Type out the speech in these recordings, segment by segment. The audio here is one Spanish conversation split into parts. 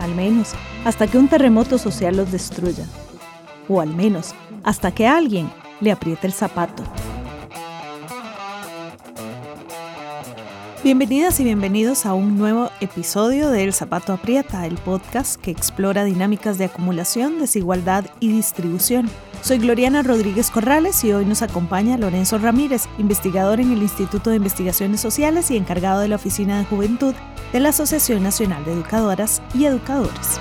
al menos hasta que un terremoto social los destruya, o al menos hasta que alguien le apriete el zapato. Bienvenidas y bienvenidos a un nuevo episodio de El Zapato Aprieta, el podcast que explora dinámicas de acumulación, desigualdad y distribución. Soy Gloriana Rodríguez Corrales y hoy nos acompaña Lorenzo Ramírez, investigador en el Instituto de Investigaciones Sociales y encargado de la Oficina de Juventud de la Asociación Nacional de Educadoras y Educadores.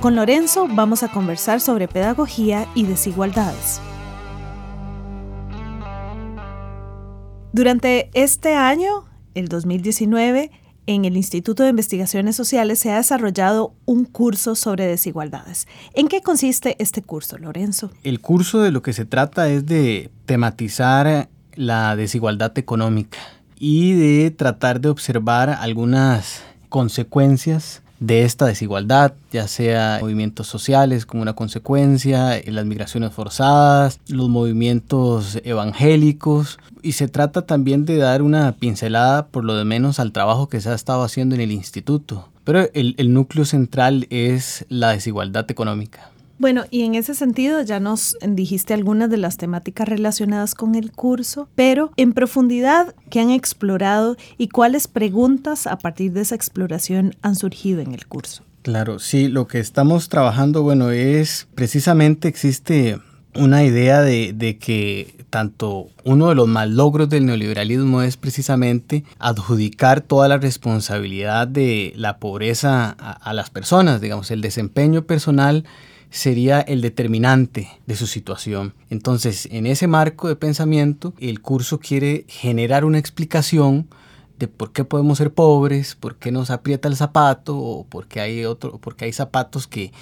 Con Lorenzo vamos a conversar sobre pedagogía y desigualdades. Durante este año, el 2019, en el Instituto de Investigaciones Sociales se ha desarrollado un curso sobre desigualdades. ¿En qué consiste este curso, Lorenzo? El curso de lo que se trata es de tematizar la desigualdad económica y de tratar de observar algunas consecuencias de esta desigualdad, ya sea movimientos sociales como una consecuencia, las migraciones forzadas, los movimientos evangélicos, y se trata también de dar una pincelada por lo menos al trabajo que se ha estado haciendo en el instituto. Pero el, el núcleo central es la desigualdad económica. Bueno, y en ese sentido ya nos dijiste algunas de las temáticas relacionadas con el curso, pero en profundidad, ¿qué han explorado y cuáles preguntas a partir de esa exploración han surgido en el curso? Claro, sí, lo que estamos trabajando, bueno, es precisamente existe una idea de, que tanto uno de los logros del neoliberalismo es precisamente adjudicar toda la responsabilidad de la pobreza a las personas, digamos, el desempeño personal sería el determinante de su situación. Entonces, en ese marco de pensamiento, el curso quiere generar una explicación de por qué podemos ser pobres, por qué nos aprieta el zapato o por qué hay, otro, porque hay zapatos que,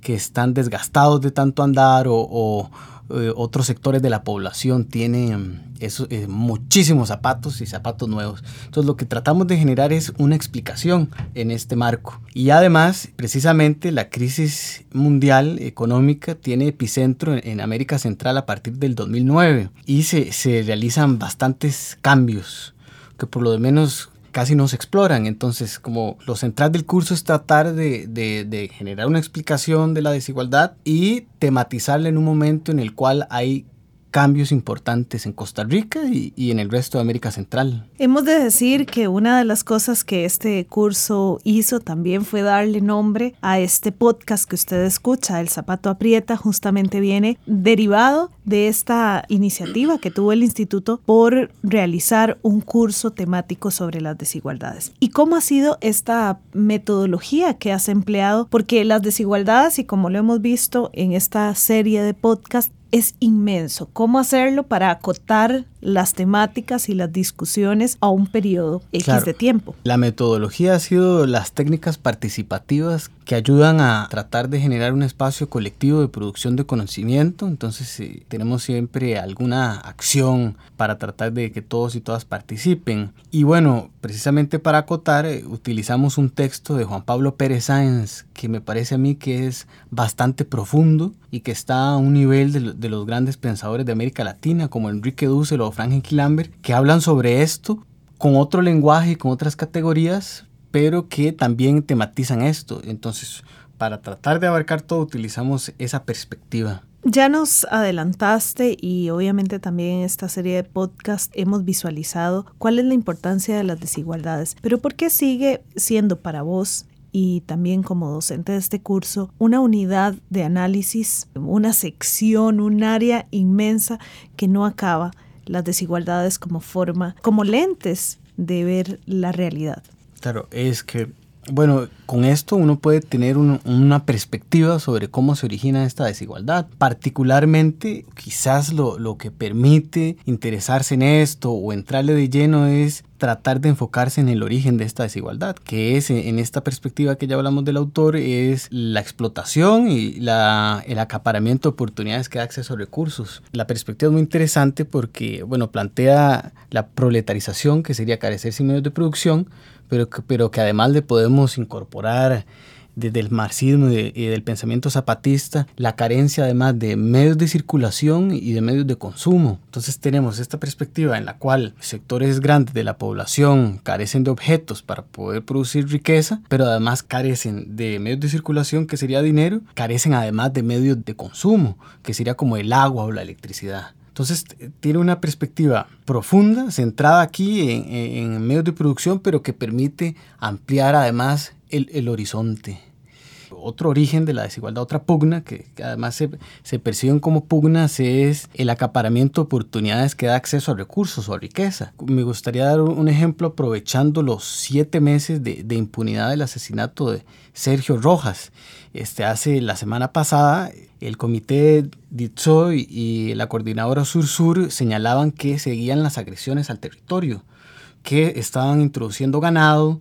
que están desgastados de tanto andar o, eh, otros sectores de la población tienen eso, eh, muchísimos zapatos y zapatos nuevos. Entonces lo que tratamos de generar es una explicación en este marco. Y además, precisamente la crisis mundial económica tiene epicentro en, América Central a partir del 2009 y se, se realizan bastantes cambios que por lo menos casi no se exploran. Entonces, como lo central del curso es tratar de, de, generar una explicación de la desigualdad y tematizarla en un momento en el cual hay cambios importantes en Costa Rica y, en el resto de América Central. Hemos de decir que una de las cosas que este curso hizo también fue darle nombre a este podcast que usted escucha, El Zapato Aprieta, justamente viene derivado de esta iniciativa que tuvo el instituto por realizar un curso temático sobre las desigualdades. ¿Y cómo ha sido esta metodología que has empleado? Porque las desigualdades, y como lo hemos visto en esta serie de podcast, es inmenso. ¿Cómo hacerlo para acotar las temáticas y las discusiones a un periodo X de tiempo? La metodología ha sido las técnicas participativas que ayudan a tratar de generar un espacio colectivo de producción de conocimiento. Entonces eh, tenemos siempre alguna acción para tratar de que todos y todas participen. Y bueno, precisamente para acotar, eh, utilizamos un texto de Juan Pablo Pérez Sáenz que me parece a mí que es bastante profundo y que está a un nivel de, de los grandes pensadores de América Latina como Enrique Dussel o Frank Lambert, que hablan sobre esto con otro lenguaje y con otras categorías, pero que también tematizan esto. Entonces, para tratar de abarcar todo, utilizamos esa perspectiva. Ya nos adelantaste y obviamente también en esta serie de podcast hemos visualizado cuál es la importancia de las desigualdades, pero ¿por qué sigue siendo para vos y también como docente de este curso una unidad de análisis, una sección, un área inmensa que no acaba las desigualdades como forma, como lentes de ver la realidad? Claro, es que, bueno, con esto uno puede tener una perspectiva sobre cómo se origina esta desigualdad. Particularmente, quizás lo, lo que permite interesarse en esto o entrarle de lleno es tratar de enfocarse en el origen de esta desigualdad, que es en esta perspectiva que ya hablamos del autor, es la explotación y la, el acaparamiento de oportunidades que da acceso a recursos. La perspectiva es muy interesante porque, bueno, plantea la proletarización, que sería carecer sin medios de producción, pero, pero que además le podemos incorporar desde el marxismo y, del pensamiento zapatista, la carencia además de medios de circulación y de medios de consumo. Entonces tenemos esta perspectiva en la cual sectores grandes de la población carecen de objetos para poder producir riqueza, pero además carecen de medios de circulación, que sería dinero, carecen además de medios de consumo, que sería como el agua o la electricidad. Entonces tiene una perspectiva profunda, centrada aquí en, medios de producción, pero que permite ampliar además el, horizonte. Otro origen de la desigualdad, otra pugna, que, además se, perciben como pugnas, es el acaparamiento de oportunidades que da acceso a recursos o a riqueza. Me gustaría dar un ejemplo aprovechando los siete meses de, impunidad del asesinato de Sergio Rojas. Este, hace la semana pasada, el comité DITSOY y la coordinadora Sur-Sur señalaban que seguían las agresiones al territorio, que estaban introduciendo ganado,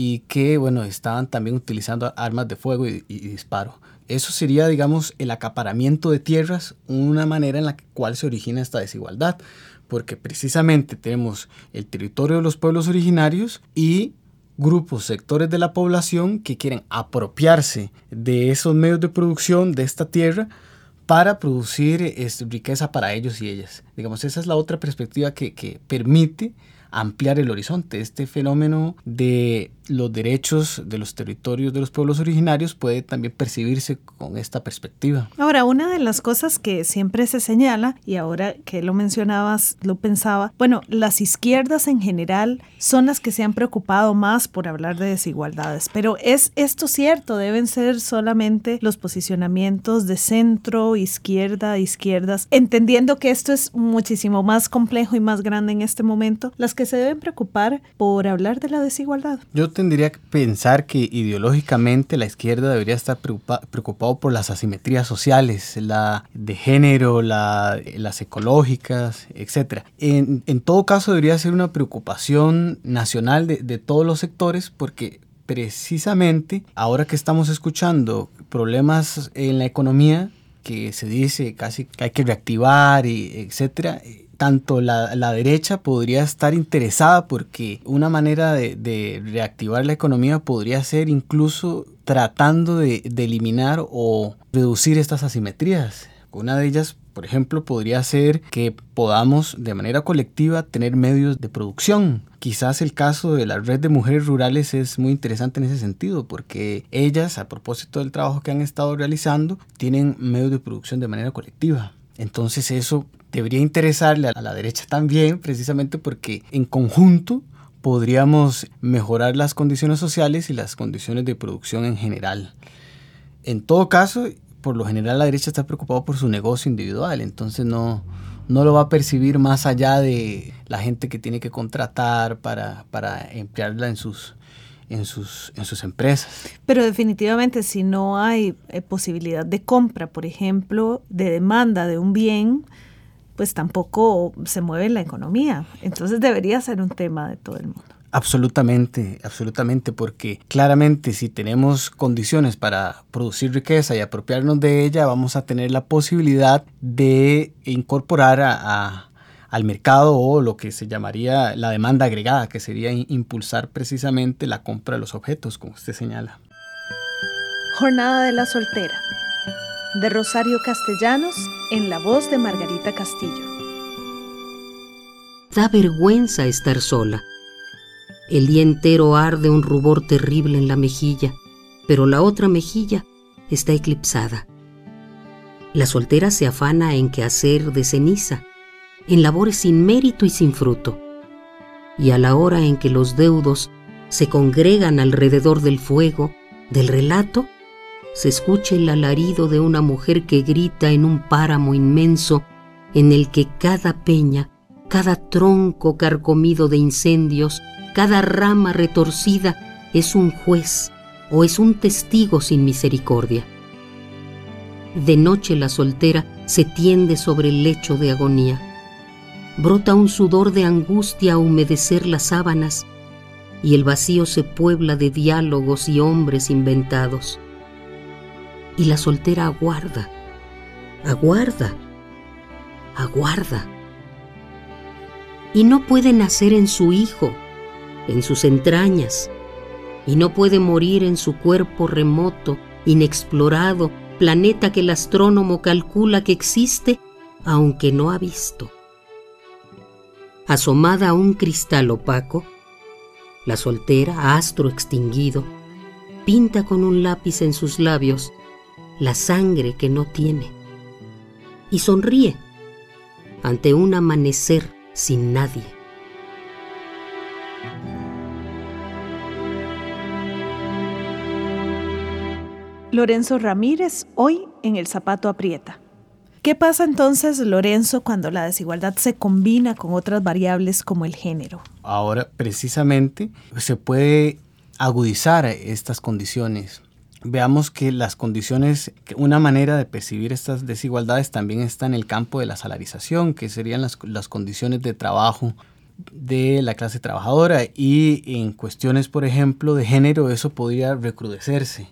y que, bueno, estaban también utilizando armas de fuego y, disparo. Eso sería, digamos, el acaparamiento de tierras, una manera en la cual se origina esta desigualdad, porque precisamente tenemos el territorio de los pueblos originarios y grupos, sectores de la población que quieren apropiarse de esos medios de producción de esta tierra para producir es, riqueza para ellos y ellas. Digamos, esa es la otra perspectiva que, que permite ampliar el horizonte. Este fenómeno de los derechos de los territorios de los pueblos originarios puede también percibirse con esta perspectiva. Ahora, una de las cosas que siempre se señala, y ahora que lo mencionabas, lo pensaba, bueno, las izquierdas en general son las que se han preocupado más por hablar de desigualdades, pero ¿es esto cierto? ¿Deben ser solamente los posicionamientos de centro, izquierda, izquierdas, entendiendo que esto es muchísimo más complejo y más grande en este momento, las que se deben preocupar por hablar de la desigualdad? Yo tendría que pensar que ideológicamente la izquierda debería estar preocupado por las asimetrías sociales, la de género, la, las ecológicas, etc. En, en, todo caso debería ser una preocupación nacional de, de todos los sectores porque precisamente ahora que estamos escuchando problemas en la economía, que se dice casi que hay que reactivar y etcétera, tanto la, la, derecha podría estar interesada porque una manera de, de, reactivar la economía podría ser incluso tratando de, de, eliminar o reducir estas asimetrías. Una de ellas, por ejemplo, podría ser que podamos de manera colectiva tener medios de producción. Quizás el caso de la red de mujeres rurales es muy interesante en ese sentido porque ellas, a propósito del trabajo que han estado realizando, tienen medios de producción de manera colectiva. Entonces eso debería interesarle a la derecha también, precisamente porque en conjunto podríamos mejorar las condiciones sociales y las condiciones de producción en general. En todo caso, por lo general la derecha está preocupada por su negocio individual, entonces no, no lo va a percibir más allá de la gente que tiene que contratar para, para emplearla en sus, en sus, en sus empresas. Pero definitivamente si no hay eh, posibilidad de compra, por ejemplo, de demanda de un bien, pues tampoco se mueve la economía. Entonces debería ser un tema de todo el mundo. Absolutamente, absolutamente, porque claramente si tenemos condiciones para producir riqueza y apropiarnos de ella, vamos a tener la posibilidad de incorporar a, al mercado o lo que se llamaría la demanda agregada, que sería impulsar precisamente la compra de los objetos, como usted señala. Jornada de la soltera de Rosario Castellanos en la voz de Margarita Castillo. Da vergüenza estar sola. El día entero arde un rubor terrible en la mejilla, pero la otra mejilla está eclipsada. La soltera se afana en quehacer de ceniza, en labores sin mérito y sin fruto. Y a la hora en que los deudos se congregan alrededor del fuego, del relato, se escucha el alarido de una mujer que grita en un páramo inmenso en el que cada peña, cada tronco carcomido de incendios, cada rama retorcida es un juez o es un testigo sin misericordia. De noche la soltera se tiende sobre el lecho de agonía. Brota un sudor de angustia a humedecer las sábanas y el vacío se puebla de diálogos y hombres inventados. Y la soltera aguarda, aguarda, aguarda. Y no puede nacer en su hijo, en sus entrañas, y no puede morir en su cuerpo remoto, inexplorado, planeta que el astrónomo calcula que existe, aunque no ha visto. Asomada a un cristal opaco, la soltera, astro extinguido, pinta con un lápiz en sus labios la sangre que no tiene y sonríe ante un amanecer sin nadie. Lorenzo Ramírez, hoy en El Zapato Aprieta. ¿Qué pasa entonces, Lorenzo, cuando la desigualdad se combina con otras variables como el género? Ahora, precisamente, se puede agudizar estas condiciones. Veamos que las condiciones, una manera de percibir estas desigualdades también está en el campo de la salarización, que serían las, las condiciones de trabajo de la clase trabajadora y en cuestiones, por ejemplo, de género, eso podría recrudecerse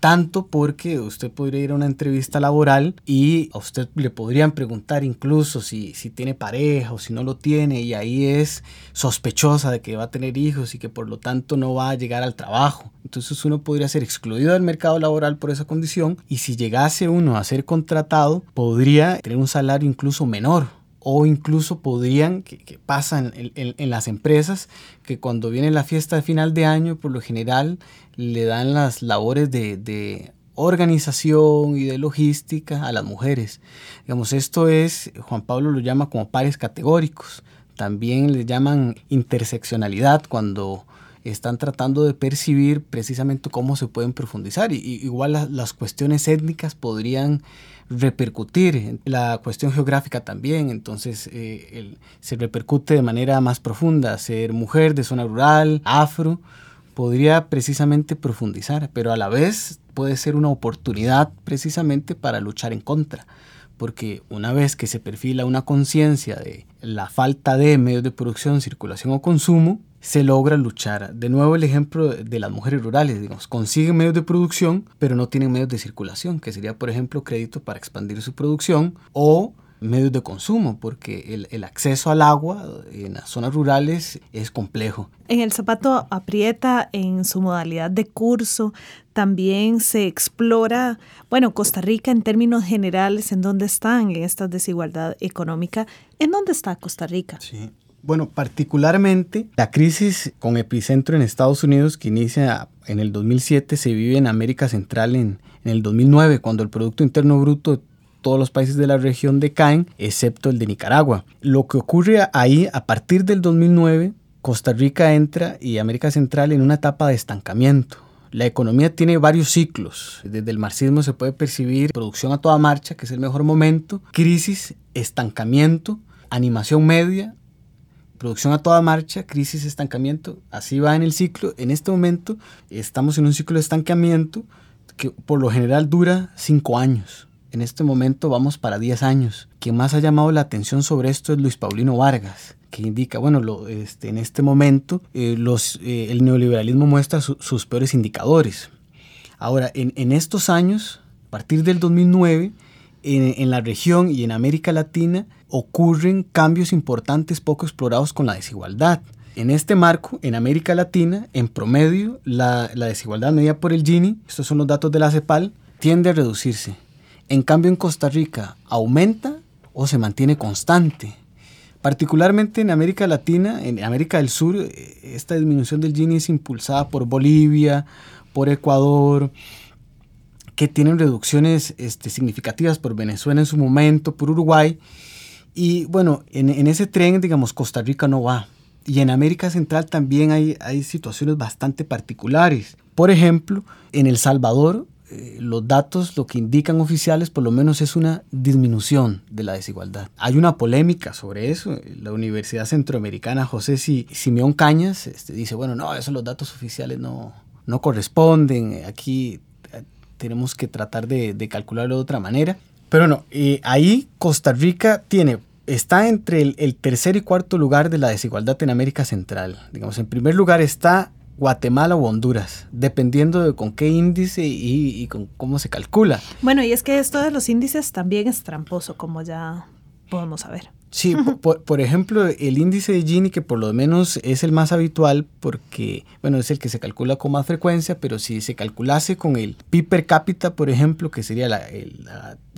tanto porque usted podría ir a una entrevista laboral y a usted le podrían preguntar incluso si, si tiene pareja o si no lo tiene y ahí es sospechosa de que va a tener hijos y que por lo tanto no va a llegar al trabajo. Entonces uno podría ser excluido del mercado laboral por esa condición y si llegase uno a ser contratado podría tener un salario incluso menor o incluso podrían, que, pasan en, en, las empresas, que cuando viene la fiesta de final de año, por lo general le dan las labores de, de organización y de logística a las mujeres. Digamos, esto es, Juan Pablo lo llama como pares categóricos. También le llaman interseccionalidad cuando están tratando de percibir precisamente cómo se pueden profundizar. Y, igual las, las cuestiones étnicas podrían repercutir la cuestión geográfica también, entonces eh, se repercute de manera más profunda. Ser mujer de zona rural, afro, podría precisamente profundizar, pero a la vez puede ser una oportunidad precisamente para luchar en contra porque una vez que se perfila una conciencia de la falta de medios de producción, circulación o consumo, se logra luchar. De nuevo el ejemplo de las mujeres rurales, digamos, consiguen medios de producción, pero no tienen medios de circulación, que sería, por ejemplo, crédito para expandir su producción o medios de consumo, porque el, el, acceso al agua en las zonas rurales es complejo. En el zapato aprieta, en su modalidad de curso, también se explora, bueno, Costa Rica en términos generales, en dónde están en esta desigualdad económica, en dónde está Costa Rica. Sí. Bueno, particularmente la crisis con epicentro en Estados Unidos que inicia en el 2007 se vive en América Central en, el 2009, cuando el Producto Interno Bruto de todos los países de la región decaen, excepto el de Nicaragua. Lo que ocurre ahí, a partir del 2009, Costa Rica entra y América Central en una etapa de estancamiento. La economía tiene varios ciclos. Desde el marxismo se puede percibir producción a toda marcha, que es el mejor momento, crisis, estancamiento, animación media, producción a toda marcha, crisis, estancamiento, así va en el ciclo. En este momento estamos en un ciclo de estancamiento que por lo general dura cinco años. En este momento vamos para 10 años. Quien más ha llamado la atención sobre esto es Luis Paulino Vargas, que indica, bueno, lo, este, en este momento eh, eh, el neoliberalismo muestra su, sus peores indicadores. Ahora, en, en, estos años, a partir del 2009, en, en la región y en América Latina, ocurren cambios importantes poco explorados con la desigualdad. En este marco, en América Latina, en promedio, la, desigualdad medida por el Gini, estos son los datos de la CEPAL, tiende a reducirse. En cambio, en Costa Rica, aumenta o se mantiene constante. Particularmente en América Latina, en América del Sur, esta disminución del Gini es impulsada por Bolivia, por Ecuador, que tienen reducciones este, significativas por Venezuela en su momento, por Uruguay, y bueno, en, en, ese tren, digamos, Costa Rica no va. Y en América Central también hay, hay situaciones bastante particulares. Por ejemplo, en El Salvador, eh, los datos lo que indican oficiales por lo menos es una disminución de la desigualdad. Hay una polémica sobre eso. La Universidad Centroamericana José Simeón Cañas este, dice, bueno, no, esos los datos oficiales no, no corresponden. Aquí eh, tenemos que tratar de, de calcularlo de otra manera. Pero no, eh, ahí Costa Rica tiene está entre el, tercer y cuarto lugar de la desigualdad en América Central. Digamos, en primer lugar está Guatemala o Honduras, dependiendo de con qué índice y, y, con cómo se calcula. Bueno, y es que esto de los índices también es tramposo, como ya podemos saber. Sí, por, ejemplo, el índice de Gini, que por lo menos es el más habitual porque, bueno, es el que se calcula con más frecuencia, pero si se calculase con el PIB per cápita, por ejemplo, que sería la,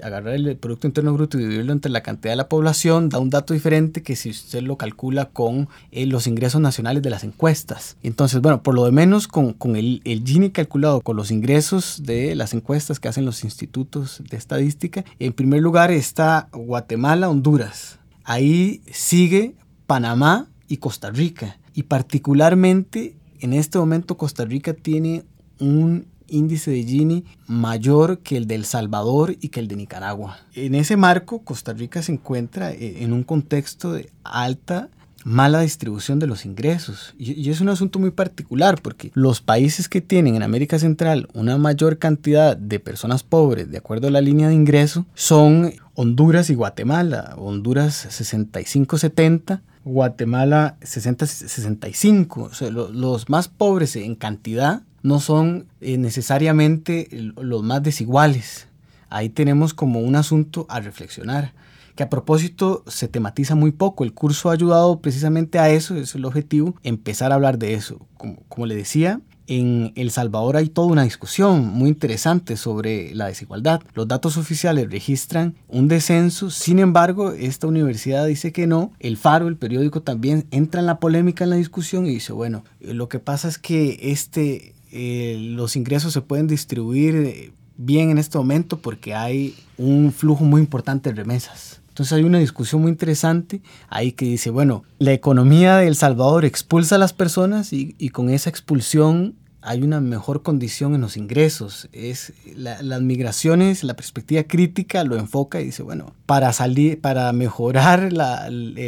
agarrar el Producto Interno Bruto y dividirlo entre la cantidad de la población, da un dato diferente que si usted lo calcula con eh, los ingresos nacionales de las encuestas. Entonces, bueno, por lo menos con, con el, el Gini calculado con los ingresos de las encuestas que hacen los institutos de estadística, en primer lugar está Guatemala, Honduras. Ahí sigue Panamá y Costa Rica. Y particularmente en este momento Costa Rica tiene un índice de Gini mayor que el de El Salvador y que el de Nicaragua. En ese marco, Costa Rica se encuentra eh, en un contexto de alta mala distribución de los ingresos. Y, es un asunto muy particular porque los países que tienen en América Central una mayor cantidad de personas pobres de acuerdo a la línea de ingreso son Honduras y Guatemala. Honduras 65-70. Guatemala 60-65. los más pobres en cantidad no son eh, necesariamente los más desiguales. Ahí tenemos como un asunto a reflexionar que a propósito se tematiza muy poco. El curso ha ayudado precisamente a eso, es el objetivo, empezar a hablar de eso. Como, le decía, en El Salvador hay toda una discusión muy interesante sobre la desigualdad. Los datos oficiales registran un descenso, sin embargo, esta universidad dice que no. El Faro, el periódico, también entra en la polémica, en la discusión y dice, bueno, eh, lo que pasa es que este, eh, los ingresos se pueden distribuir eh, bien en este momento porque hay un flujo muy importante de remesas. Entonces hay una discusión muy interesante ahí que dice, bueno, la economía de El Salvador expulsa a las personas y, con esa expulsión hay una mejor condición en los ingresos. Es las migraciones, la perspectiva crítica lo enfoca y dice, bueno, para salir, para mejorar el,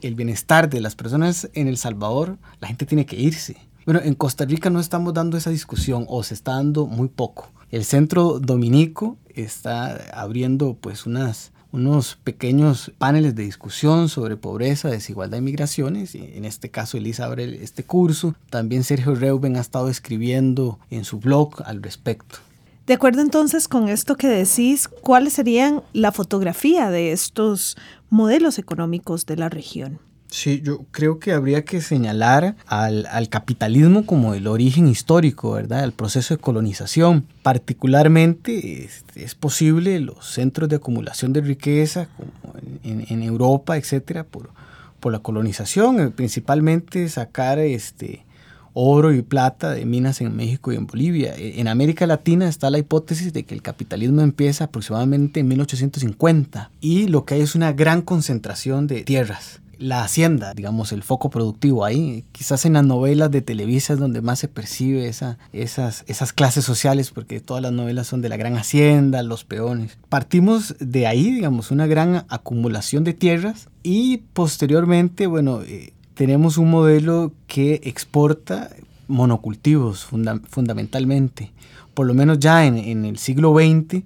el, bienestar de las personas en El Salvador, la gente tiene que irse. Bueno, en Costa Rica no estamos dando esa discusión o se está dando muy poco. El centro dominico está abriendo pues unas unos pequeños paneles de discusión sobre pobreza, desigualdad y migraciones. En este caso, Elisa abre este curso. También Sergio Reuben ha estado escribiendo en su blog al respecto. De acuerdo entonces con esto que decís, ¿cuáles serían la fotografía de estos modelos económicos de la región? Sí, yo creo que habría que señalar al, capitalismo como el origen histórico, ¿verdad? El proceso de colonización. Particularmente es, posible los centros de acumulación de riqueza, como en, Europa, etcétera, por, por la colonización, eh, principalmente sacar este, oro y plata de minas en México y en Bolivia. E, en América Latina está la hipótesis de que el capitalismo empieza aproximadamente en 1850 y lo que hay es una gran concentración de tierras la hacienda, digamos, el foco productivo ahí. Quizás en las novelas de Televisa es donde más se percibe esa, esas, esas clases sociales, porque todas las novelas son de la gran hacienda, los peones. Partimos de ahí, digamos, una gran acumulación de tierras y posteriormente, bueno, eh, tenemos un modelo que exporta monocultivos fundamentalmente. Por lo menos ya en, en el siglo XX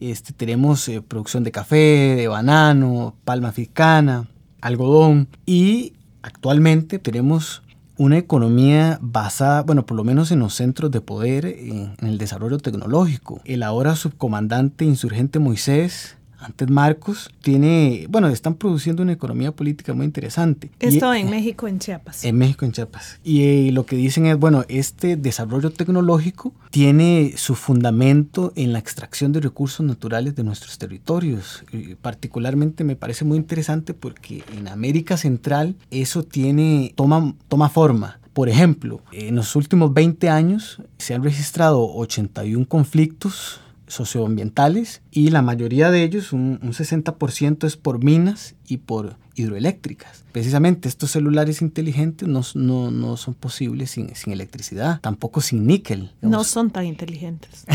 este, tenemos eh, producción de café, de banano, palma africana, algodón y actualmente tenemos una economía basada, bueno, por lo menos en los centros de poder, en, el desarrollo tecnológico. El ahora subcomandante insurgente Moisés antes Marcos, tiene, bueno, están produciendo una economía política muy interesante. Esto en México, en Chiapas. En México, en Chiapas. Y eh, lo que dicen es, bueno, este desarrollo tecnológico tiene su fundamento en la extracción de recursos naturales de nuestros territorios. particularmente me parece muy interesante porque en América Central eso tiene, toma, toma forma. Por ejemplo, en los últimos 20 años se han registrado 81 conflictos socioambientales y la mayoría de ellos, un, 60% es por minas y por hidroeléctricas. Precisamente estos celulares inteligentes no, no, no son posibles sin, sin, electricidad, tampoco sin níquel. No son tan inteligentes.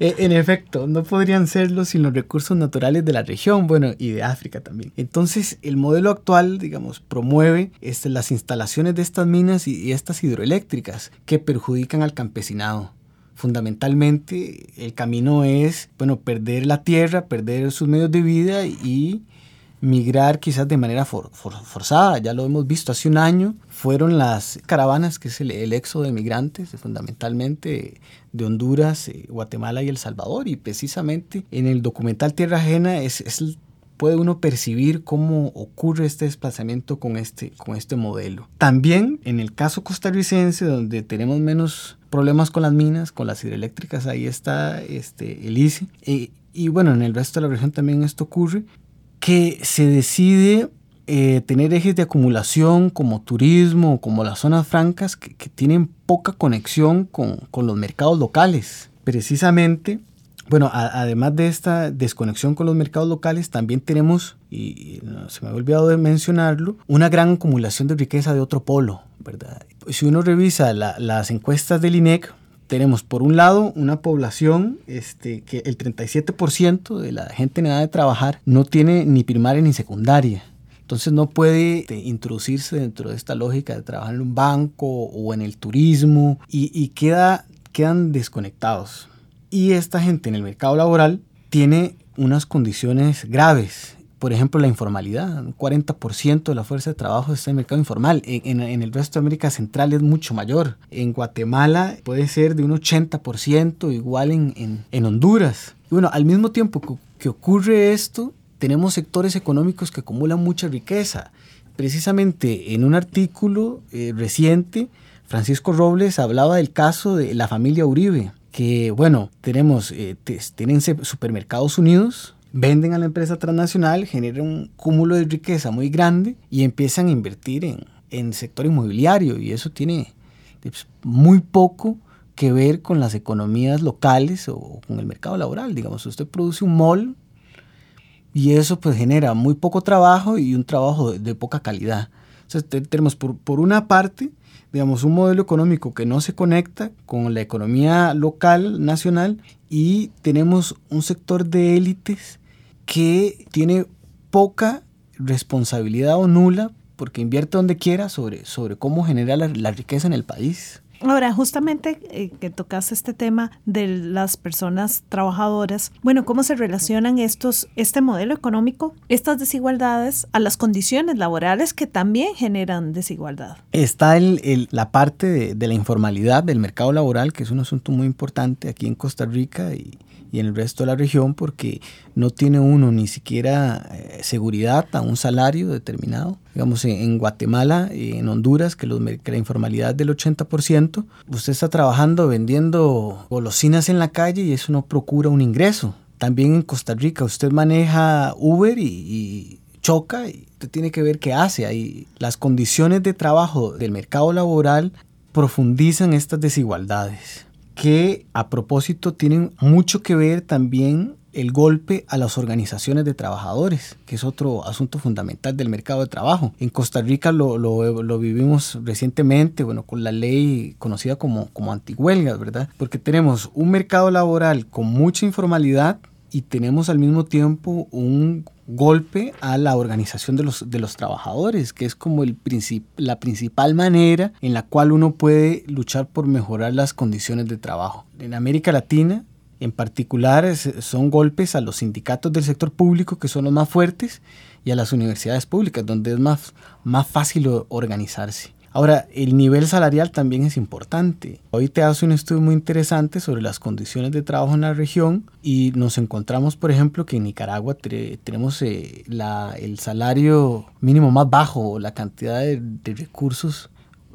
E, en efecto, no podrían serlo sin los recursos naturales de la región, bueno, y de África también. Entonces, el modelo actual, digamos, promueve este, las instalaciones de estas minas y, y estas hidroeléctricas que perjudican al campesinado fundamentalmente el camino es, bueno, perder la tierra, perder sus medios de vida y migrar quizás de manera forzada. Ya lo hemos visto hace un año. Fueron las caravanas, que es el, éxodo de migrantes, fundamentalmente de Honduras, eh, Guatemala y El Salvador. Y precisamente en el documental Tierra Ajena es, es puede uno percibir cómo ocurre este desplazamiento con este, con este modelo. También en el caso costarricense, donde tenemos menos problemas con las minas, con las hidroeléctricas, ahí está este, el ICE. Eh, y bueno, en el resto de la región también esto ocurre, que se decide eh, tener ejes de acumulación como turismo, como las zonas francas, que, que tienen poca conexión con, con los mercados locales. Precisamente bueno, además de esta desconexión con los mercados locales, también tenemos, y, se me ha olvidado de mencionarlo, una gran acumulación de riqueza de otro polo, ¿verdad? Si uno revisa las encuestas del INEC, tenemos por un lado una población este, que el 37% de la gente en edad de trabajar no tiene ni primaria ni secundaria. Entonces no puede este, introducirse dentro de esta lógica de trabajar en un banco o en el turismo y, y queda, quedan desconectados. Y esta gente en el mercado laboral tiene unas condiciones graves. Por ejemplo, la informalidad. Un 40% de la fuerza de trabajo está en el mercado informal. En, el resto de América Central es mucho mayor. En Guatemala puede ser de un 80%, igual en, en, Honduras. Bueno, al mismo tiempo que, ocurre esto, tenemos sectores económicos que acumulan mucha riqueza. Precisamente en un artículo eh, reciente, Francisco Robles hablaba del caso de la familia Uribe que, bueno, tenemos, eh, tienen supermercados unidos, venden a la empresa transnacional, generan un cúmulo de riqueza muy grande y empiezan a invertir en, en sector inmobiliario y eso tiene pues, muy poco que ver con las economías locales o con el mercado laboral. Digamos, usted produce un mall y eso pues genera muy poco trabajo y un trabajo de, poca calidad. Entonces tenemos por, por una parte digamos, un modelo económico que no se conecta con la economía local, nacional, y tenemos un sector de élites que tiene poca responsabilidad o nula porque invierte donde quiera sobre, sobre cómo generar la riqueza en el país. Ahora, justamente eh, que tocas este tema de las personas trabajadoras, bueno, ¿cómo se relacionan estos, este modelo económico, estas desigualdades a las condiciones laborales que también generan desigualdad? Está el, la parte de, de la informalidad del mercado laboral, que es un asunto muy importante aquí en Costa Rica y, y en el resto de la región porque no tiene uno ni siquiera eh, seguridad a un salario determinado. Digamos, en, Guatemala, en Honduras, que, los, la informalidad del 80%, usted está trabajando vendiendo golosinas en la calle y eso no procura un ingreso. También en Costa Rica usted maneja Uber y, y choca y usted tiene que ver qué hace. Ahí las condiciones de trabajo del mercado laboral profundizan estas desigualdades que a propósito tienen mucho que ver también el golpe a las organizaciones de trabajadores, que es otro asunto fundamental del mercado de trabajo. En Costa Rica lo, lo, vivimos recientemente, bueno, con la ley conocida como, como antihuelgas, ¿verdad? Porque tenemos un mercado laboral con mucha informalidad y tenemos al mismo tiempo un golpe a la organización de los, de los trabajadores, que es como el la principal manera en la cual uno puede luchar por mejorar las condiciones de trabajo. En América Latina, en particular, son golpes a los sindicatos del sector público, que son los más fuertes, y a las universidades públicas, donde es más, más fácil organizarse. Ahora, el nivel salarial también es importante. Hoy te hace un estudio muy interesante sobre las condiciones de trabajo en la región y nos encontramos, por ejemplo, que en Nicaragua tenemos eh, el salario mínimo más bajo, la cantidad de, recursos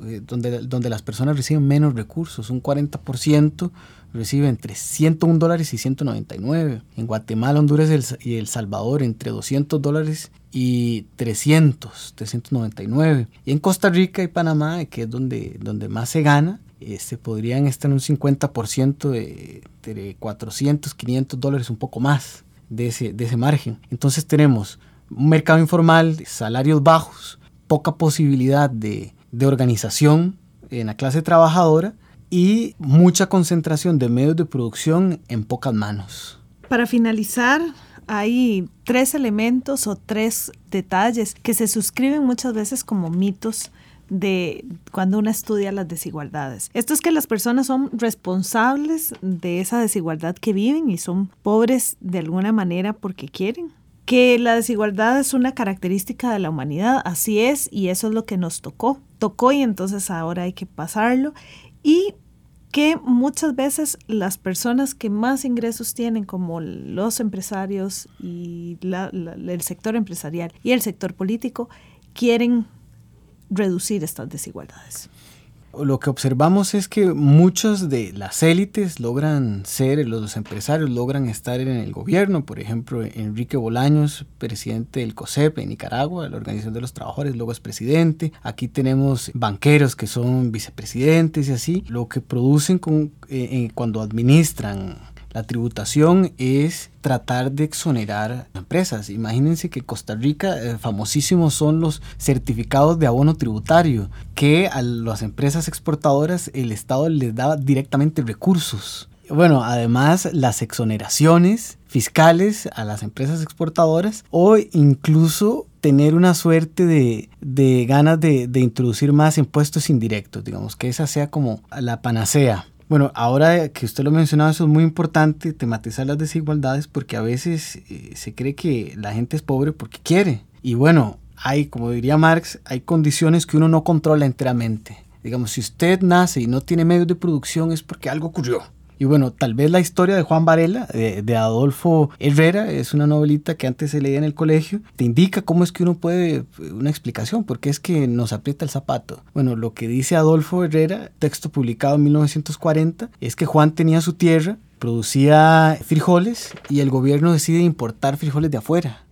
eh, donde, donde las personas reciben menos recursos, un 40% recibe entre 101 dólares y 199. En Guatemala, Honduras y El Salvador entre 200 dólares y 300, 399. Y en Costa Rica y Panamá, que es donde, donde más se gana, este, podrían estar en un 50% de, de 400, 500 dólares, un poco más de ese, de ese margen. Entonces tenemos un mercado informal, salarios bajos, poca posibilidad de, de organización en la clase trabajadora y mucha concentración de medios de producción en pocas manos. Para finalizar, hay tres elementos o tres detalles que se suscriben muchas veces como mitos de cuando uno estudia las desigualdades. Esto es que las personas son responsables de esa desigualdad que viven y son pobres de alguna manera porque quieren. que la desigualdad es una característica de la humanidad, así es, y eso es lo que nos tocó. Tocó y entonces ahora hay que pasarlo. Y que muchas veces las personas que más ingresos tienen, como los empresarios y el sector empresarial y el sector político, quieren reducir estas desigualdades lo que observamos es que muchos de las élites logran ser, los empresarios logran estar en el gobierno. Por ejemplo, Enrique Bolaños, presidente del COSEP en Nicaragua, la Organización de los Trabajadores, luego es presidente. Aquí tenemos banqueros que son vicepresidentes y así. Lo que producen con, eh, eh, cuando administran la tributación es tratar de exonerar empresas. Imagínense que Costa Rica, eh, famosísimos son los certificados de abono tributario, que a las empresas exportadoras el Estado les daba directamente recursos. Bueno, además las exoneraciones fiscales a las empresas exportadoras o incluso tener una suerte de, de ganas de introducir más impuestos indirectos, digamos, que esa sea como la panacea. Bueno, ahora que usted lo mencionaba, eso es muy importante, tematizar las desigualdades, porque a veces eh, se cree que la gente es pobre porque quiere. Y bueno, hay, como diría Marx, hay condiciones que uno no controla enteramente. Digamos, si usted nace y no tiene medios de producción es porque algo ocurrió. Y bueno, tal vez la historia de Juan Varela, de, Adolfo Herrera, es una novelita que antes se leía en el colegio, te indica cómo es que uno puede, una explicación, porque es que nos aprieta el zapato. Bueno, lo que dice Adolfo Herrera, texto publicado en 1940, es que Juan tenía su tierra, producía frijoles y el gobierno decide importar frijoles de afuera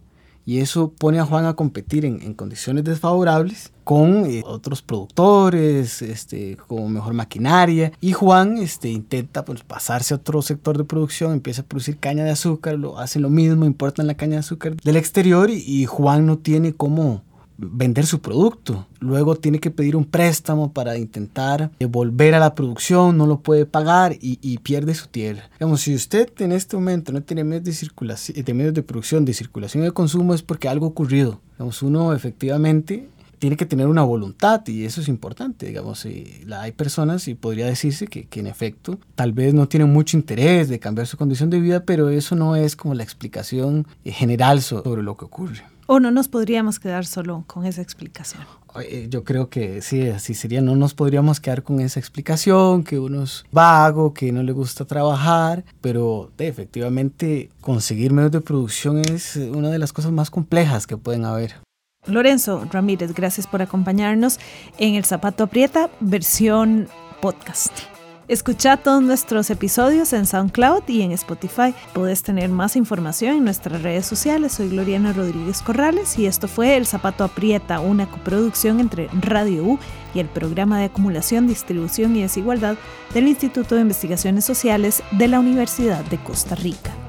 y eso pone a Juan a competir en, condiciones desfavorables con eh, otros productores, este, con mejor maquinaria. Y Juan este, intenta pues, pasarse a otro sector de producción, empieza a producir caña de azúcar, lo hacen lo mismo, importan la caña de azúcar del exterior y Juan no tiene cómo vender su producto. Luego tiene que pedir un préstamo para intentar volver a la producción, no lo puede pagar y, pierde su tierra. Digamos, si usted en este momento no tiene medios de, circulación, de medios de producción, de circulación y de consumo, es porque algo ha ocurrido. Digamos, uno efectivamente tiene que tener una voluntad y eso es importante. Digamos, hay personas y podría decirse que, que, en efecto tal vez no tienen mucho interés de cambiar su condición de vida, pero eso no es como la explicación general sobre lo que ocurre. ¿O no nos podríamos quedar solo con esa explicación? Yo creo que sí, así sería. No nos podríamos quedar con esa explicación, que uno es vago, que no le gusta trabajar, pero efectivamente conseguir medios de producción es una de las cosas más complejas que pueden haber. Lorenzo Ramírez, gracias por acompañarnos en El Zapato Aprieta, versión podcast. Escucha todos nuestros episodios en SoundCloud y en Spotify. Puedes tener más información en nuestras redes sociales. Soy Gloriana Rodríguez Corrales y esto fue El Zapato Aprieta, una coproducción entre Radio U y el Programa de Acumulación, Distribución y Desigualdad del Instituto de Investigaciones Sociales de la Universidad de Costa Rica.